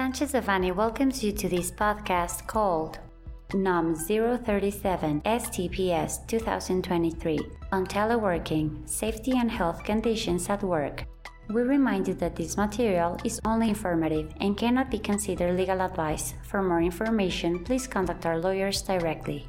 Sanchez Devanny welcomes you to this podcast called NOM 037 STPS 2023 on teleworking, safety and health conditions at work. We remind you that this material is only informative and cannot be considered legal advice. For more information, please contact our lawyers directly.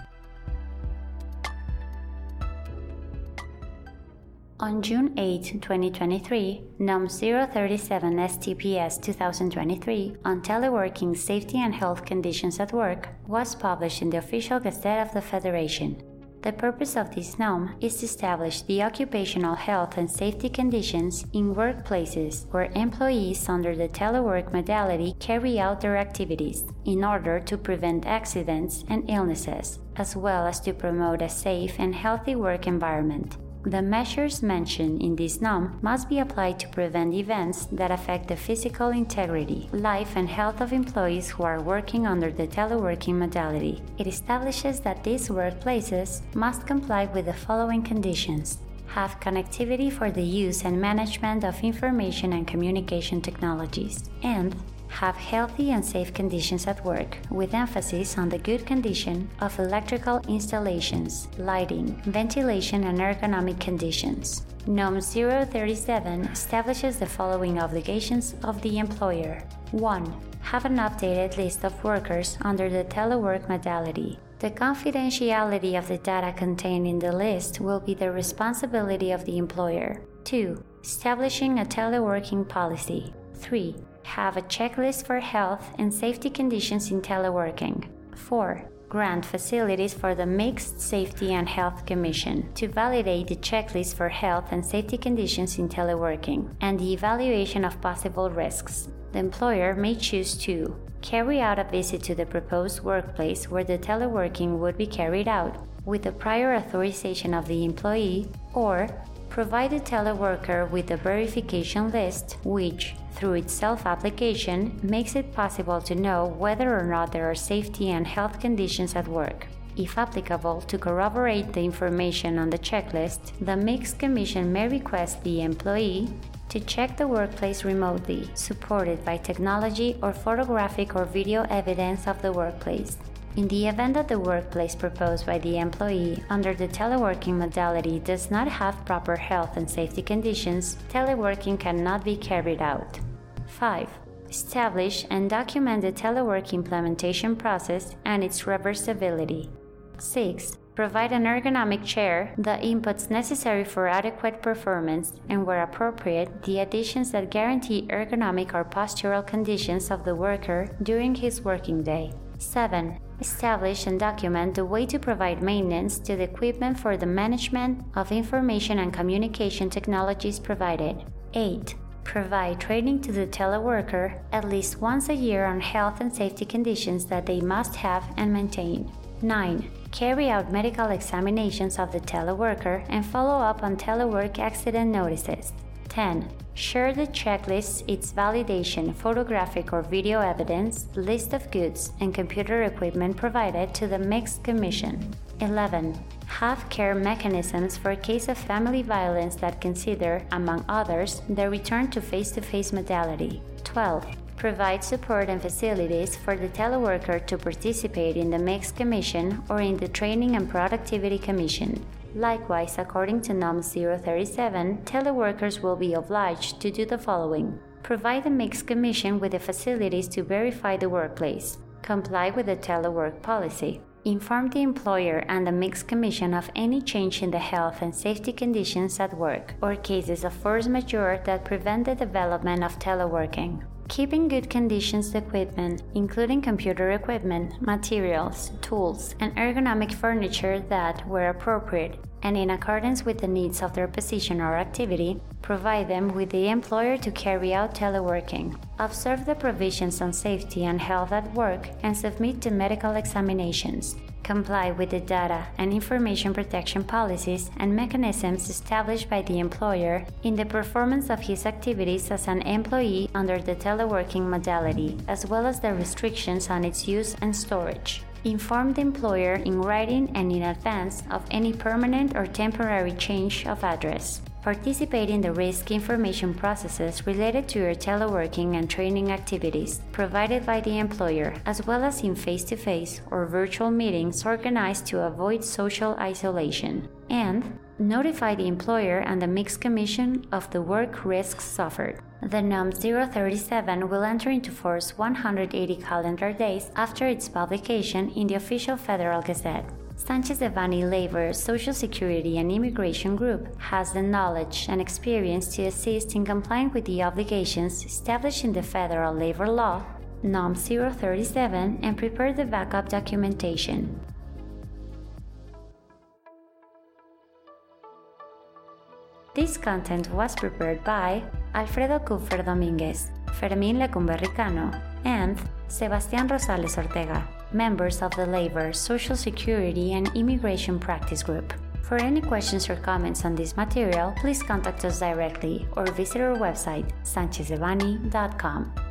On June 8, 2023, NOM 037 STPS 2023 on teleworking safety and health conditions at work was published in the official Gazette of the Federation. The purpose of this NOM is to establish the occupational health and safety conditions in workplaces where employees under the telework modality carry out their activities in order to prevent accidents and illnesses, as well as to promote a safe and healthy work environment. The measures mentioned in this NOM must be applied to prevent events that affect the physical integrity, life, and health of employees who are working under the teleworking modality. It establishes that these workplaces must comply with the following conditions have connectivity for the use and management of information and communication technologies, and have healthy and safe conditions at work, with emphasis on the good condition of electrical installations, lighting, ventilation, and ergonomic conditions. NOM 037 establishes the following obligations of the employer 1. Have an updated list of workers under the telework modality. The confidentiality of the data contained in the list will be the responsibility of the employer. 2. Establishing a teleworking policy. 3 have a checklist for health and safety conditions in teleworking. 4. Grant facilities for the Mixed Safety and Health Commission to validate the checklist for health and safety conditions in teleworking and the evaluation of possible risks. The employer may choose to carry out a visit to the proposed workplace where the teleworking would be carried out with the prior authorization of the employee or provide the teleworker with a verification list, which, through its self application, makes it possible to know whether or not there are safety and health conditions at work. If applicable, to corroborate the information on the checklist, the Mixed Commission may request the employee to check the workplace remotely, supported by technology or photographic or video evidence of the workplace. In the event that the workplace proposed by the employee under the teleworking modality does not have proper health and safety conditions, teleworking cannot be carried out. 5. Establish and document the telework implementation process and its reversibility. 6. Provide an ergonomic chair, the inputs necessary for adequate performance, and where appropriate, the additions that guarantee ergonomic or postural conditions of the worker during his working day. 7 establish and document the way to provide maintenance to the equipment for the management of information and communication technologies provided. 8. Provide training to the teleworker at least once a year on health and safety conditions that they must have and maintain. 9. Carry out medical examinations of the teleworker and follow up on telework accident notices. 10. Share the checklist, its validation, photographic or video evidence, list of goods, and computer equipment provided to the Mixed Commission. 11. Have care mechanisms for a case of family violence that consider, among others, the return to face to face modality. 12. Provide support and facilities for the teleworker to participate in the Mixed Commission or in the Training and Productivity Commission. Likewise, according to NOM 037, teleworkers will be obliged to do the following. Provide the Mixed Commission with the facilities to verify the workplace, comply with the telework policy, inform the employer and the Mixed Commission of any change in the health and safety conditions at work or cases of force majeure that prevent the development of teleworking. Keep in good conditions equipment, including computer equipment, materials, tools, and ergonomic furniture that, where appropriate, and in accordance with the needs of their position or activity, provide them with the employer to carry out teleworking. Observe the provisions on safety and health at work and submit to medical examinations comply with the data and information protection policies and mechanisms established by the employer in the performance of his activities as an employee under the teleworking modality, as well as the restrictions on its use and storage. Inform the employer in writing and in advance of any permanent or temporary change of address. Participate in the risk information processes related to your teleworking and training activities provided by the employer, as well as in face to face or virtual meetings organized to avoid social isolation. And notify the employer and the Mixed Commission of the work risks suffered. The NOM 037 will enter into force 180 calendar days after its publication in the official Federal Gazette. Sanchez Devanny Labor, Social Security and Immigration Group has the knowledge and experience to assist in complying with the obligations established in the federal labor law, NOM 037, and prepare the backup documentation. This content was prepared by Alfredo Kupfer Dominguez, Fermín Lecumberri Cano, and Sebastián Rosales Ortega, members of the Labor, Social Security, and Immigration Practice Group. For any questions or comments on this material, please contact us directly or visit our website, sanchezdevanny.com.